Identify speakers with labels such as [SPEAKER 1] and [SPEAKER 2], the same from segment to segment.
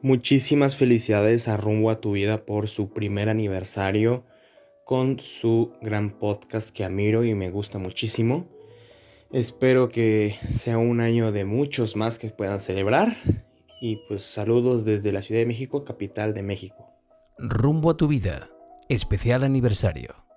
[SPEAKER 1] Muchísimas felicidades a Rumbo a tu vida por su primer aniversario con su gran podcast que admiro y me gusta muchísimo. Espero que sea un año de muchos más que puedan celebrar. Y pues saludos desde la Ciudad de México, capital de México.
[SPEAKER 2] Rumbo a tu vida, especial aniversario.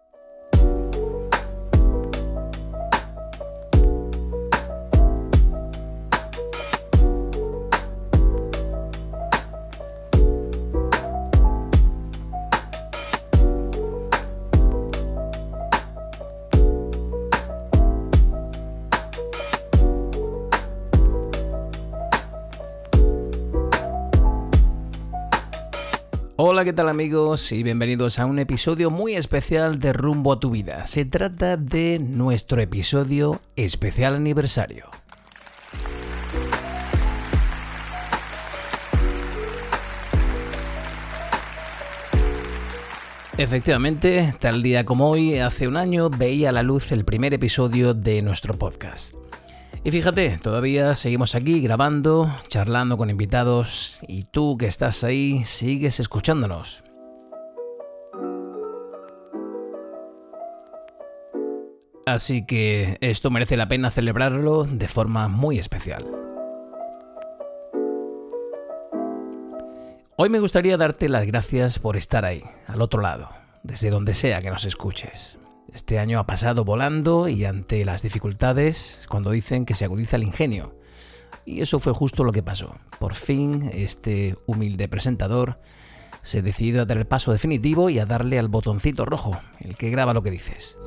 [SPEAKER 2] Hola, ¿qué tal amigos? Y bienvenidos a un episodio muy especial de Rumbo a tu vida. Se trata de nuestro episodio especial aniversario. Efectivamente, tal día como hoy, hace un año, veía a la luz el primer episodio de nuestro podcast. Y fíjate, todavía seguimos aquí grabando, charlando con invitados y tú que estás ahí sigues escuchándonos. Así que esto merece la pena celebrarlo de forma muy especial. Hoy me gustaría darte las gracias por estar ahí, al otro lado, desde donde sea que nos escuches. Este año ha pasado volando y ante las dificultades, cuando dicen que se agudiza el ingenio. Y eso fue justo lo que pasó. Por fin, este humilde presentador se decidió a dar el paso definitivo y a darle al botoncito rojo, el que graba lo que dices.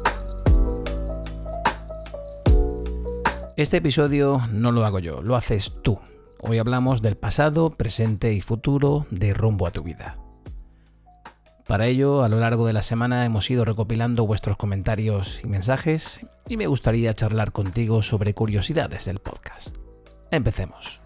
[SPEAKER 2] Este episodio no lo hago yo, lo haces tú. Hoy hablamos del pasado, presente y futuro de rumbo a tu vida. Para ello, a lo largo de la semana hemos ido recopilando vuestros comentarios y mensajes y me gustaría charlar contigo sobre curiosidades del podcast. Empecemos.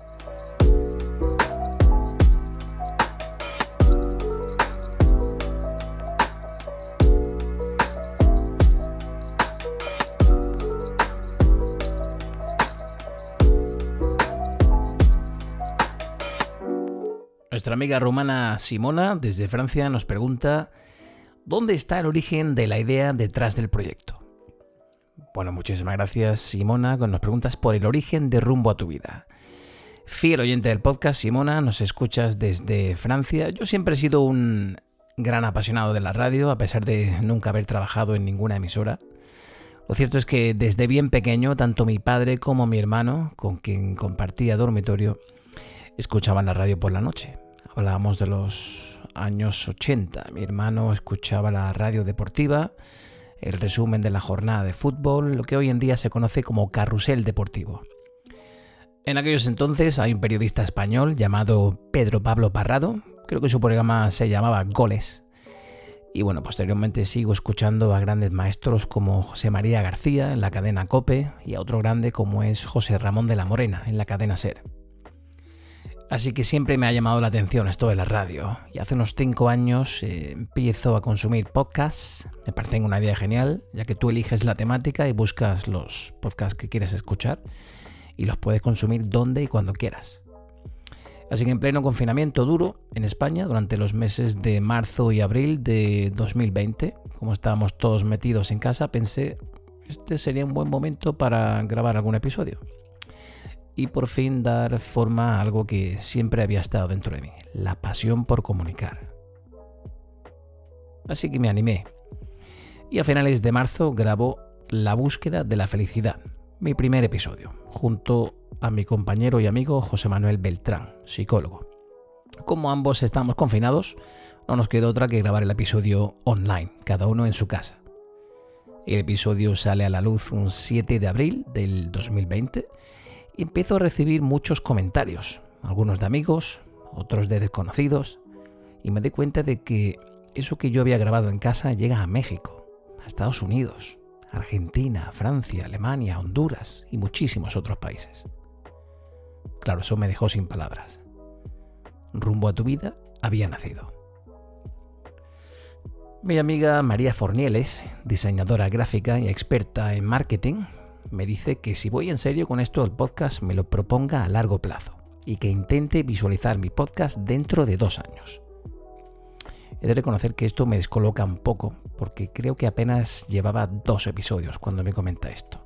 [SPEAKER 2] Nuestra amiga rumana Simona, desde Francia, nos pregunta ¿Dónde está el origen de la idea detrás del proyecto? Bueno, muchísimas gracias Simona, nos preguntas por el origen de Rumbo a tu vida. Fiel oyente del podcast, Simona, nos escuchas desde Francia. Yo siempre he sido un gran apasionado de la radio, a pesar de nunca haber trabajado en ninguna emisora. Lo cierto es que desde bien pequeño, tanto mi padre como mi hermano, con quien compartía dormitorio, escuchaban la radio por la noche hablábamos de los años 80. Mi hermano escuchaba la radio deportiva, el resumen de la jornada de fútbol, lo que hoy en día se conoce como carrusel deportivo. En aquellos entonces hay un periodista español llamado Pedro Pablo Parrado, creo que su programa se llamaba Goles. Y bueno, posteriormente sigo escuchando a grandes maestros como José María García en la cadena Cope y a otro grande como es José Ramón de la Morena en la cadena Ser. Así que siempre me ha llamado la atención esto de la radio. Y hace unos 5 años eh, empiezo a consumir podcasts. Me parece una idea genial, ya que tú eliges la temática y buscas los podcasts que quieres escuchar y los puedes consumir donde y cuando quieras. Así que en pleno confinamiento duro en España, durante los meses de marzo y abril de 2020, como estábamos todos metidos en casa, pensé, este sería un buen momento para grabar algún episodio y por fin dar forma a algo que siempre había estado dentro de mí, la pasión por comunicar. Así que me animé. Y a finales de marzo grabó La búsqueda de la felicidad, mi primer episodio, junto a mi compañero y amigo José Manuel Beltrán, psicólogo. Como ambos estamos confinados, no nos quedó otra que grabar el episodio online, cada uno en su casa. El episodio sale a la luz un 7 de abril del 2020 y empiezo a recibir muchos comentarios, algunos de amigos, otros de desconocidos, y me doy cuenta de que eso que yo había grabado en casa llega a México, a Estados Unidos, Argentina, Francia, Alemania, Honduras y muchísimos otros países. Claro, eso me dejó sin palabras. Rumbo a tu vida había nacido. Mi amiga María Fornieles, diseñadora gráfica y experta en marketing, me dice que si voy en serio con esto del podcast me lo proponga a largo plazo y que intente visualizar mi podcast dentro de dos años. He de reconocer que esto me descoloca un poco, porque creo que apenas llevaba dos episodios cuando me comenta esto.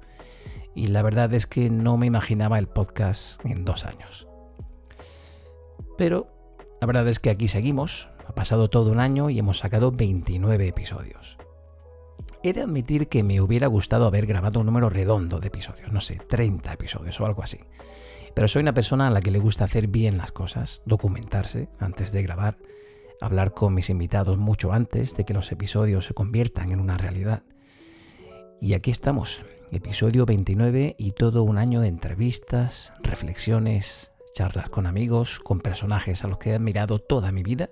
[SPEAKER 2] Y la verdad es que no me imaginaba el podcast en dos años. Pero la verdad es que aquí seguimos, ha pasado todo un año y hemos sacado 29 episodios. He de admitir que me hubiera gustado haber grabado un número redondo de episodios, no sé, 30 episodios o algo así. Pero soy una persona a la que le gusta hacer bien las cosas, documentarse antes de grabar, hablar con mis invitados mucho antes de que los episodios se conviertan en una realidad. Y aquí estamos, episodio 29 y todo un año de entrevistas, reflexiones, charlas con amigos, con personajes a los que he admirado toda mi vida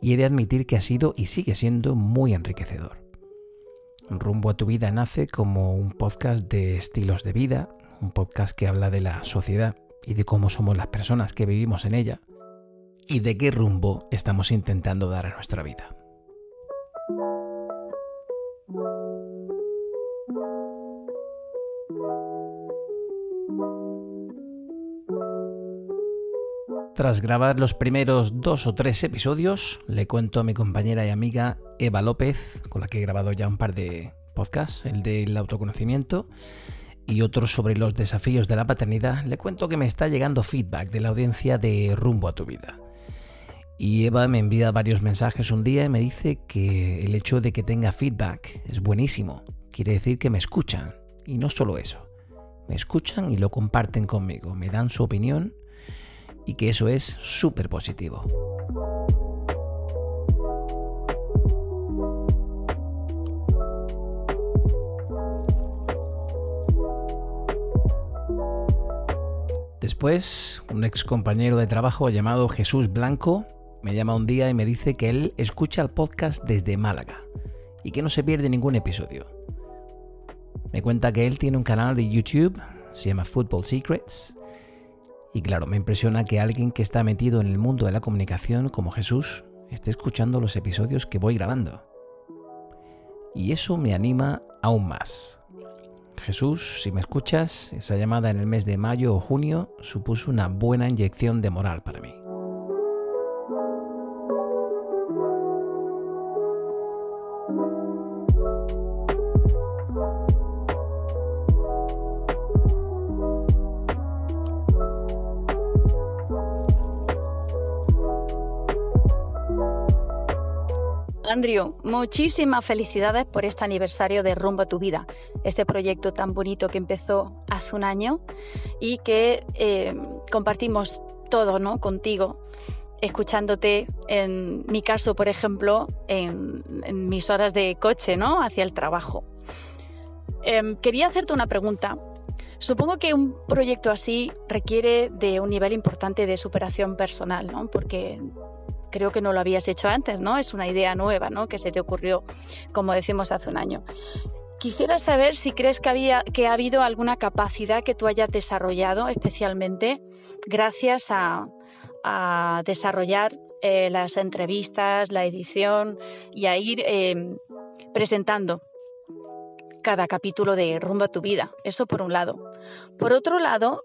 [SPEAKER 2] y he de admitir que ha sido y sigue siendo muy enriquecedor. Rumbo a tu vida nace como un podcast de estilos de vida, un podcast que habla de la sociedad y de cómo somos las personas que vivimos en ella y de qué rumbo estamos intentando dar a nuestra vida. Tras grabar los primeros dos o tres episodios, le cuento a mi compañera y amiga Eva López, con la que he grabado ya un par de podcasts, el del autoconocimiento y otro sobre los desafíos de la paternidad, le cuento que me está llegando feedback de la audiencia de Rumbo a tu vida. Y Eva me envía varios mensajes un día y me dice que el hecho de que tenga feedback es buenísimo. Quiere decir que me escuchan. Y no solo eso. Me escuchan y lo comparten conmigo. Me dan su opinión y que eso es súper positivo. Después, un ex compañero de trabajo llamado Jesús Blanco me llama un día y me dice que él escucha el podcast desde Málaga y que no se pierde ningún episodio. Me cuenta que él tiene un canal de YouTube, se llama Football Secrets, y claro, me impresiona que alguien que está metido en el mundo de la comunicación como Jesús esté escuchando los episodios que voy grabando. Y eso me anima aún más. Jesús, si me escuchas, esa llamada en el mes de mayo o junio supuso una buena inyección de moral para mí.
[SPEAKER 3] Andrew, muchísimas felicidades por este aniversario de Rumbo a tu Vida, este proyecto tan bonito que empezó hace un año y que eh, compartimos todo ¿no? contigo, escuchándote, en mi caso, por ejemplo, en, mis horas de coche ¿no? hacia el trabajo. Em, quería hacerte una pregunta. Supongo que un proyecto así requiere de un nivel importante de superación personal, ¿no? porque creo que no lo habías hecho antes, ¿no? Es una idea nueva, ¿no? Que se te ocurrió, como decimos, hace un año. Quisiera saber si crees que, había, que ha habido alguna capacidad que tú hayas desarrollado especialmente gracias a, desarrollar eh, las entrevistas, la edición y a ir em, presentando cada capítulo de Rumbo a tu vida. Eso por un lado. Por otro lado,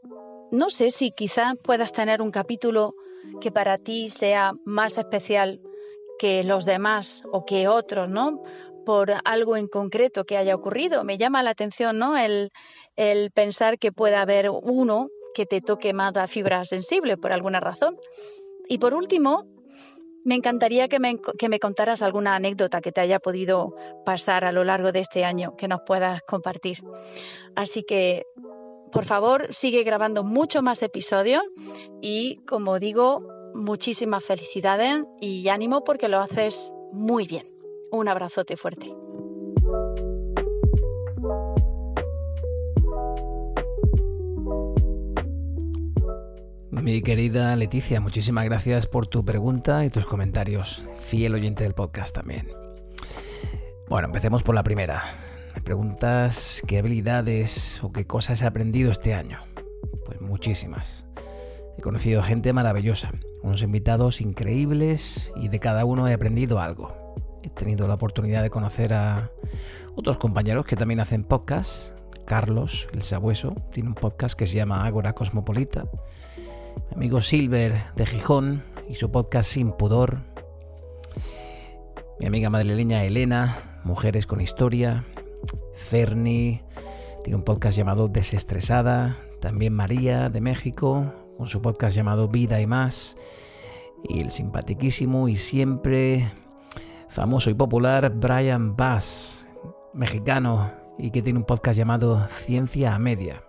[SPEAKER 3] no sé si quizás puedas tener un capítulo que para ti sea más especial que los demás o que otros, ¿no? Por algo en concreto que haya ocurrido. Me llama la atención, ¿no? El, pensar que pueda haber uno que te toque más la fibra sensible por alguna razón. Y por último, me encantaría que me, que me, contaras alguna anécdota que te haya podido pasar a lo largo de este año, que nos puedas compartir. Así que por favor, sigue grabando mucho más episodios y, como digo, muchísimas felicidades y ánimo porque lo haces muy bien. Un abrazote fuerte.
[SPEAKER 2] Mi querida Leticia, muchísimas gracias por tu pregunta y tus comentarios. Fiel oyente del podcast también. Bueno, empecemos por la primera. Me preguntas qué habilidades o qué cosas he aprendido este año. Pues muchísimas. He conocido gente maravillosa, unos invitados increíbles y de cada uno he aprendido algo. He tenido la oportunidad de conocer a otros compañeros que también hacen podcasts. Carlos, el sabueso, tiene un podcast que se llama Ágora Cosmopolita. Mi amigo Silver de Gijón y su podcast Sin Pudor. Mi amiga madrileña Elena, Mujeres con Historia. Ferni, tiene un podcast llamado Desestresada. También María de México, con su podcast llamado Vida y Más. Y el simpatiquísimo y siempre famoso y popular Brian Bass, mexicano, y que tiene un podcast llamado Ciencia a Media.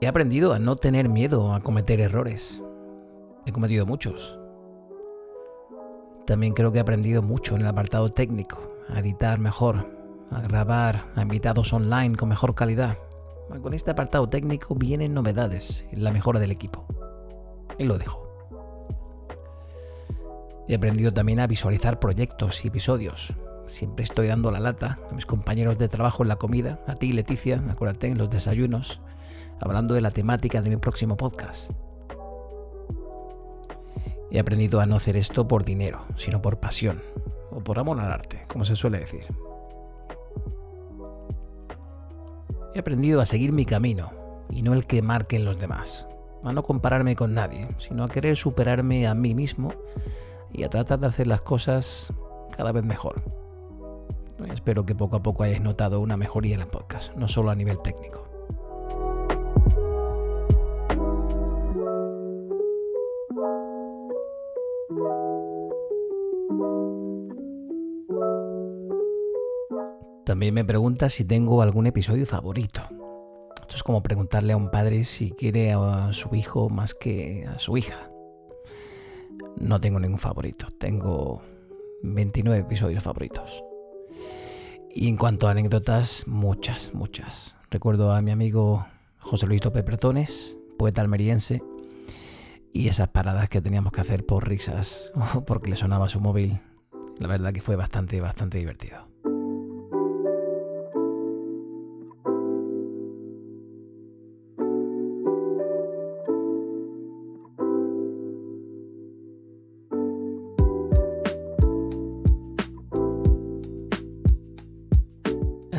[SPEAKER 2] He aprendido a no tener miedo a cometer errores. He cometido muchos. También creo que he aprendido mucho en el apartado técnico, a editar mejor, a grabar a invitados online con mejor calidad. Con este apartado técnico vienen novedades en la mejora del equipo. Y lo dejo. He aprendido también a visualizar proyectos y episodios. Siempre estoy dando la lata a mis compañeros de trabajo en la comida, a ti Leticia, acuérdate, en los desayunos, hablando de la temática de mi próximo podcast. He aprendido a no hacer esto por dinero, sino por pasión, o por amor al arte, como se suele decir. He aprendido a seguir mi camino, y no el que marquen los demás, a no compararme con nadie, sino a querer superarme a mí mismo y a tratar de hacer las cosas cada vez mejor. Espero que poco a poco hayáis notado una mejoría en el podcast, no solo a nivel técnico. También me pregunta si tengo algún episodio favorito. Esto es como preguntarle a un padre si quiere a su hijo más que a su hija. No tengo ningún favorito, tengo 29 episodios favoritos. Y en cuanto a anécdotas, muchas, muchas. Recuerdo a mi amigo José Luis López Bretones, poeta almeriense, y esas paradas que teníamos que hacer por risas porque le sonaba su móvil. La verdad que fue bastante, bastante divertido.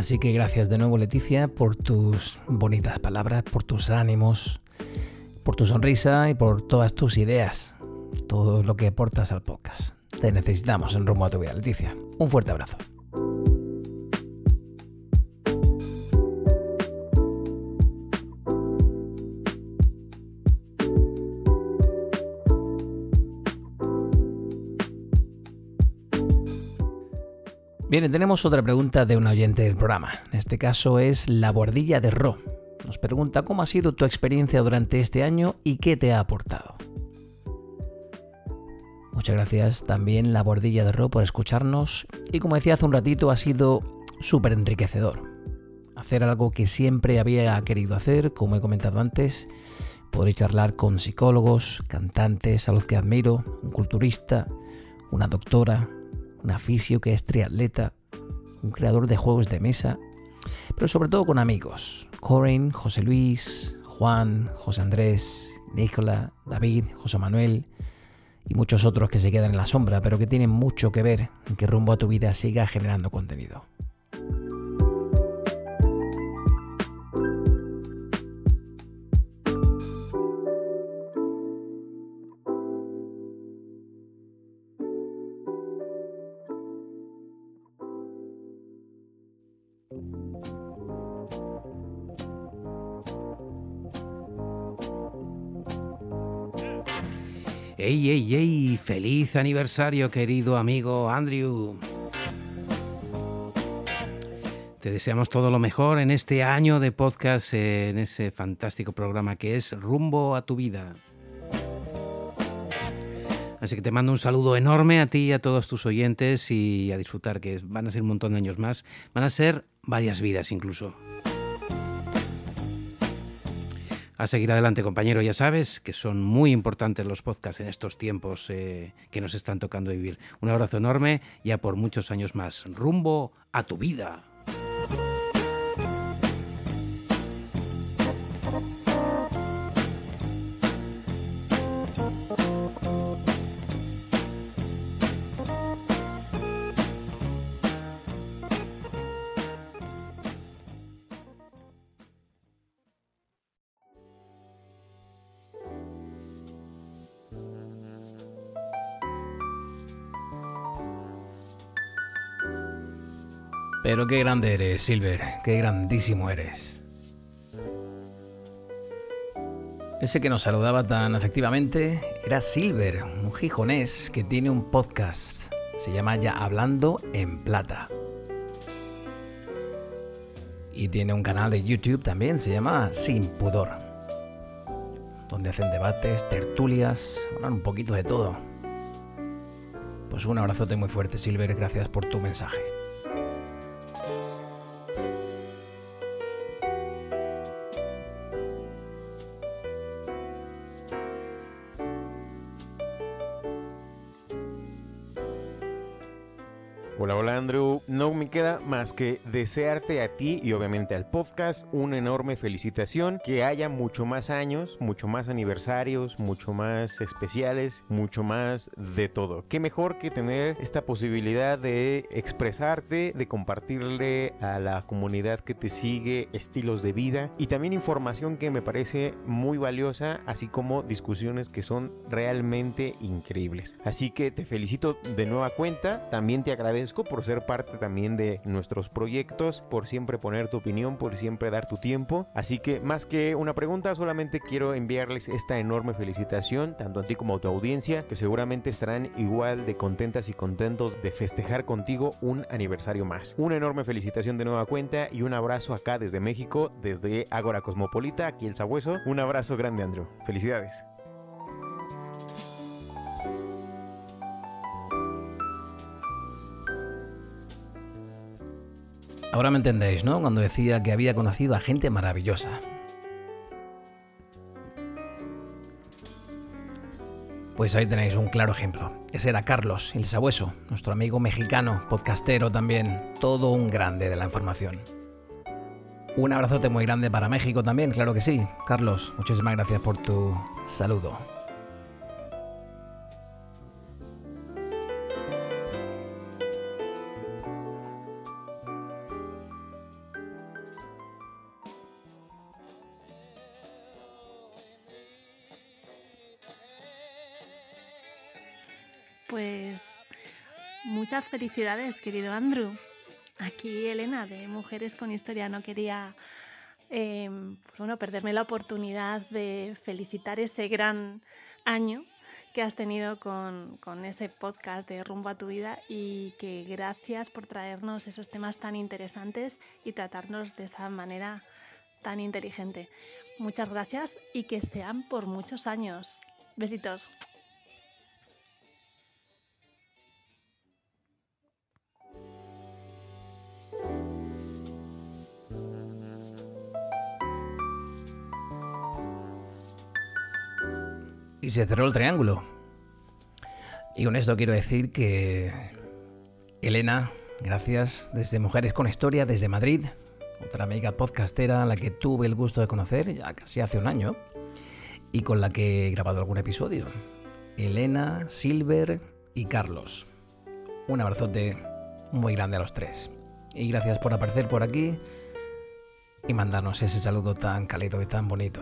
[SPEAKER 2] Así que gracias de nuevo Leticia por tus bonitas palabras, por tus ánimos, por tu sonrisa y por todas tus ideas, todo lo que aportas al podcast. Te necesitamos en rumbo a tu vida, Leticia. Un fuerte abrazo. Bien, tenemos otra pregunta de un oyente del programa. En este caso es la bordilla de Ro. Nos pregunta cómo ha sido tu experiencia durante este año y qué te ha aportado. Muchas gracias también la bordilla de Ro por escucharnos y como decía hace un ratito ha sido súper enriquecedor. Hacer algo que siempre había querido hacer, como he comentado antes, poder charlar con psicólogos, cantantes a los que admiro, un culturista, una doctora, un aficio que es triatleta, un creador de juegos de mesa, pero sobre todo con amigos. Corin, José Luis, Juan, José Andrés, Nicola, David, José Manuel y muchos otros que se quedan en la sombra, pero que tienen mucho que ver en que rumbo a tu vida siga generando contenido.
[SPEAKER 4] ¡Ey, ey, ey! ¡Feliz aniversario, querido amigo Andrew! Te deseamos todo lo mejor en este año de podcast, en ese fantástico programa que es Rumbo a tu vida. Así que te mando un saludo enorme a ti y a todos tus oyentes y a disfrutar, que van a ser un montón de años más. Van a ser varias vidas incluso a seguir adelante, compañero. Ya sabes que son muy importantes los podcasts en estos tiempos eh, que nos están tocando vivir. Un abrazo enorme, ya por muchos años más. Rumbo a tu vida.
[SPEAKER 2] Pero qué grande eres, Silver, qué grandísimo eres. Ese que nos saludaba tan efectivamente era Silver, un gijonés que tiene un podcast. Se llama ya Hablando en Plata. Y tiene un canal de YouTube también, se llama Sin Pudor. Donde hacen debates, tertulias, hablan un poquito de todo. Pues un abrazote muy fuerte, Silver, gracias por tu mensaje.
[SPEAKER 1] Queda más que desearte a ti y obviamente al podcast una enorme felicitación, que haya mucho más años, mucho más aniversarios, mucho más especiales, mucho más de todo. Qué mejor que tener esta posibilidad de expresarte, de compartirle a la comunidad que te sigue estilos de vida y también información que me parece muy valiosa, así como discusiones que son realmente increíbles. Así que te felicito de nueva cuenta, también te agradezco por ser parte también de nuestros proyectos, por siempre poner tu opinión, por siempre dar tu tiempo. Así que más que una pregunta, solamente quiero enviarles esta enorme felicitación, tanto a ti como a tu audiencia, que seguramente estarán igual de contentas y contentos de festejar contigo un aniversario más. Una enorme felicitación de nueva cuenta y un abrazo acá desde México, desde Ágora Cosmopolita, aquí el Sabueso. Un abrazo grande, Andrew. Felicidades.
[SPEAKER 2] Ahora me entendéis, ¿no? Cuando decía que había conocido a gente maravillosa. Pues ahí tenéis un claro ejemplo. Ese era Carlos, el sabueso, nuestro amigo mexicano, podcastero también, todo un grande de la información. Un abrazote muy grande para México también, claro que sí. Carlos, muchísimas gracias por tu saludo.
[SPEAKER 5] Pues muchas felicidades, querido Andrew. Aquí Elena de Mujeres con Historia no quería eh, pues perderme la oportunidad de felicitar ese gran año que has tenido con, con, ese podcast de Rumbo a tu vida y que gracias por traernos esos temas tan interesantes y tratarnos de esa manera tan inteligente. Muchas gracias y que sean por muchos años. Besitos.
[SPEAKER 2] Y se cerró el triángulo. Y con esto quiero decir que Elena, gracias desde Mujeres con Historia, desde Madrid, otra amiga podcastera a la que tuve el gusto de conocer ya casi hace un año y con la que he grabado algún episodio. Elena, Silver y Carlos. Un abrazote muy grande a los tres. Y gracias por aparecer por aquí y mandarnos ese saludo tan cálido y tan bonito.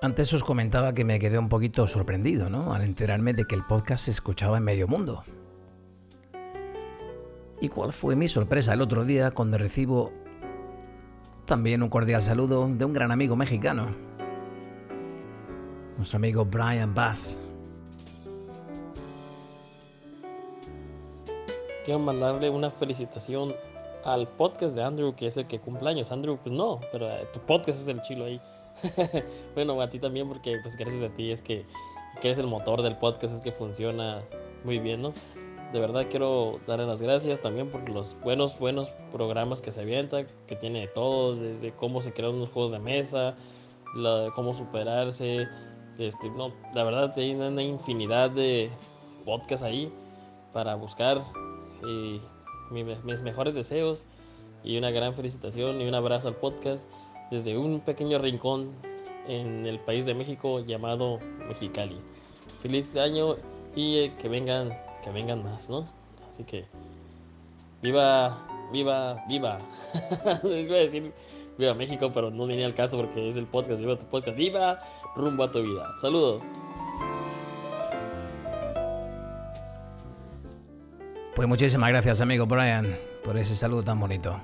[SPEAKER 2] Antes os comentaba que me quedé un poquito sorprendido, ¿no? Al enterarme de que el podcast se escuchaba en medio mundo. ¿Y cuál fue mi sorpresa el otro día cuando recibo también un cordial saludo de un gran amigo mexicano? Nuestro amigo Brian Bass.
[SPEAKER 6] Quiero mandarle una felicitación al podcast de Andrew, que es el que cumpleaños. Andrew, pues no, pero tu podcast es el chilo ahí. bueno, a ti también, porque pues gracias a ti es que, que, eres el motor del podcast, es que funciona muy bien, ¿no? De verdad quiero darle las gracias también por los buenos, buenos programas que se avientan, que tiene todos, desde cómo se crean unos juegos de mesa, la, cómo superarse, este, no, la verdad hay una infinidad de podcasts ahí para buscar y mis mejores deseos y una gran felicitación y un abrazo al podcast desde un pequeño rincón en el país de México llamado Mexicali. Feliz año y eh, que vengan, que vengan más, ¿no? Así que viva, viva, viva. Les voy a decir viva México, pero no venía al caso porque es el podcast, viva tu podcast, viva rumbo a tu vida. Saludos.
[SPEAKER 2] Pues muchísimas gracias, amigo Brian, por ese saludo tan bonito.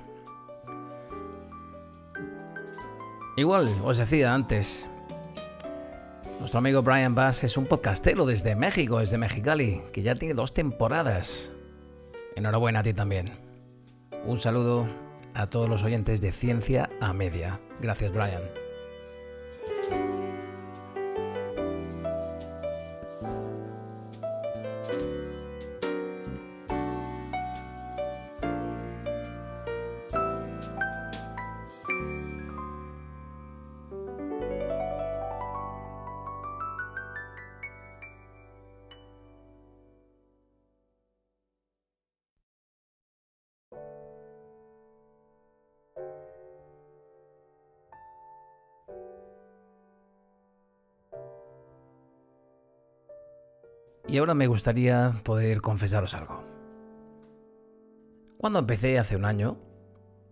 [SPEAKER 2] Igual, os decía antes, nuestro amigo Brian Bass es un podcastero desde México, desde Mexicali, que ya tiene dos temporadas. Enhorabuena a ti también. Un saludo a todos los oyentes de Ciencia a Media. Gracias, Brian. Y ahora me gustaría poder confesaros algo. Cuando empecé hace un año,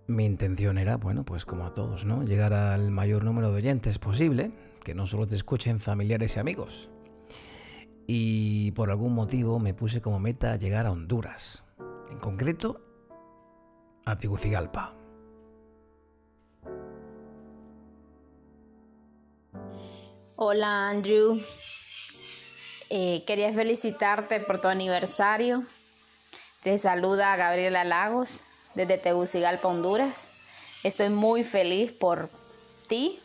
[SPEAKER 2] mi intención era, bueno, pues como a todos, ¿no? Llegar al mayor número de oyentes posible, que no solo te escuchen familiares y amigos. Y por algún motivo me puse como meta llegar a Honduras, en concreto a Tegucigalpa.
[SPEAKER 7] Hola Andrew, eh, quería felicitarte por tu aniversario. Te saluda Gabriela Lagos desde Tegucigalpa, Honduras. Estoy muy feliz por ti,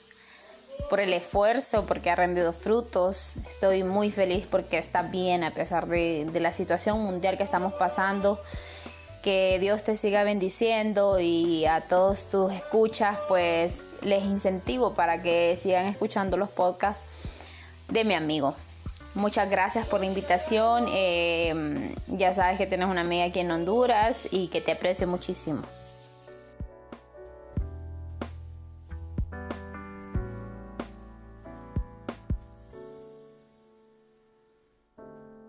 [SPEAKER 7] por el esfuerzo, porque ha rendido frutos. Estoy muy feliz porque estás bien a pesar de, de la situación mundial que estamos pasando. Que Dios te siga bendiciendo y a todos tus escuchas, pues les incentivo para que sigan escuchando los podcasts de mi amigo. Muchas gracias por la invitación. Eh, ya sabes que tienes una amiga aquí en Honduras y que te aprecio muchísimo.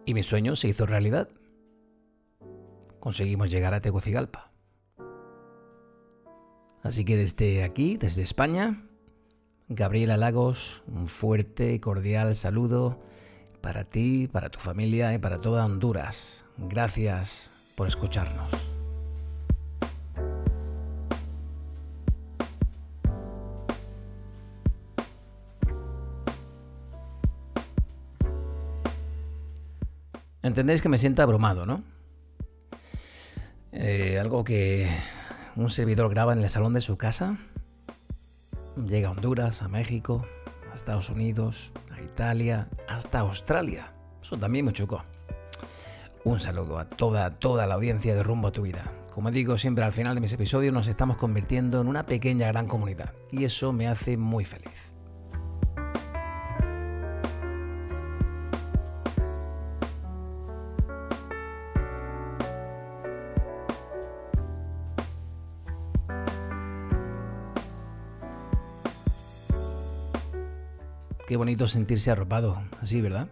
[SPEAKER 2] Y mi sueño se hizo realidad. Conseguimos llegar a Tegucigalpa. Así que desde aquí, desde España, Gabriela Lagos, un fuerte y cordial saludo para ti, para tu familia y para toda Honduras. Gracias por escucharnos. Entendéis que me sienta abrumado, ¿no? Eh, algo que un servidor graba en el salón de su casa, llega a Honduras, a México, a Estados Unidos, Italia, hasta Australia. Eso también me chocó. Un saludo a toda, toda la audiencia de Rumbo a tu Vida. Como digo siempre al final de mis episodios, nos estamos convirtiendo en una pequeña gran comunidad y eso me hace muy feliz. Qué bonito sentirse arropado, así, ¿verdad?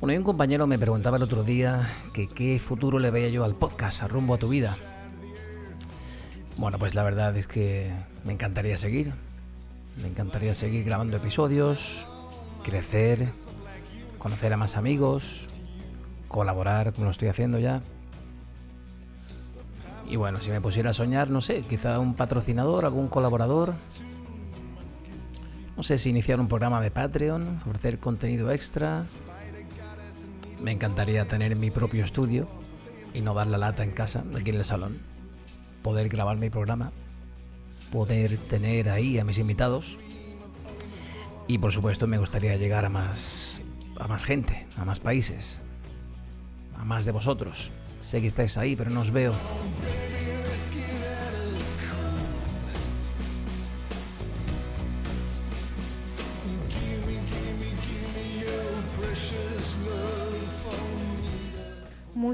[SPEAKER 2] Bueno, y un compañero me preguntaba el otro día que qué futuro le veía yo al podcast, a rumbo a tu vida. Bueno, pues la verdad es que me encantaría seguir. Me encantaría seguir grabando episodios, crecer, conocer a más amigos, colaborar como lo estoy haciendo ya. Y bueno, si me pusiera a soñar, no sé, quizá un patrocinador, algún colaborador. No sé si iniciar un programa de Patreon, ofrecer contenido extra. Me encantaría tener mi propio estudio y no dar la lata en casa, aquí en el salón. Poder grabar mi programa, poder tener ahí a mis invitados. Y por supuesto me gustaría llegar a más a más gente, a más países, a más de vosotros. Sé que estáis ahí, pero no os veo.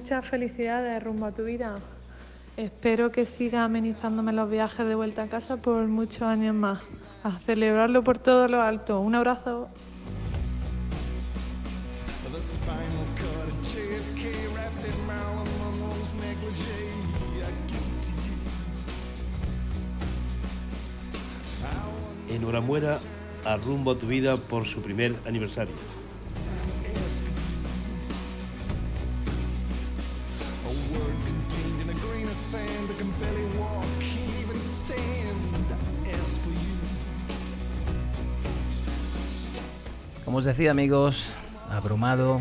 [SPEAKER 8] Muchas felicidades rumbo a tu vida. Espero que siga amenizándome los viajes de vuelta a casa por muchos años más. A celebrarlo por todo lo alto. Un abrazo.
[SPEAKER 9] Enhorabuena a Rumbo a tu vida por su primer aniversario.
[SPEAKER 2] Decía amigos, abrumado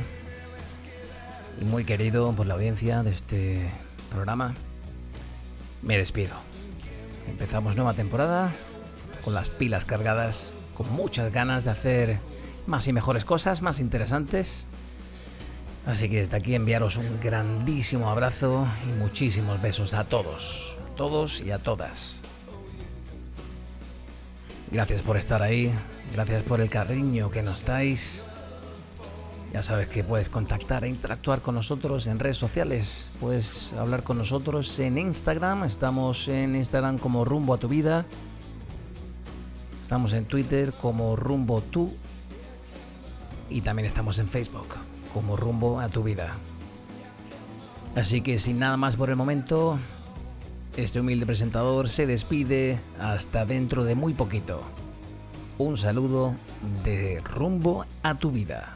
[SPEAKER 2] y muy querido por la audiencia de este programa, me despido. Empezamos nueva temporada con las pilas cargadas, con muchas ganas de hacer más y mejores cosas, más interesantes. Así que desde aquí enviaros un grandísimo abrazo y muchísimos besos a todos, a todos y a todas. Gracias por estar ahí, gracias por el cariño que nos dais. Ya sabes que puedes contactar e interactuar con nosotros en redes sociales. Puedes hablar con nosotros en Instagram. Estamos en Instagram como Rumbo a tu vida. Estamos en Twitter como Rumbo tú. Y también estamos en Facebook como Rumbo a tu vida. Así que sin nada más por el momento, este humilde presentador se despide hasta dentro de muy poquito. Un saludo de Rumbo a tu vida.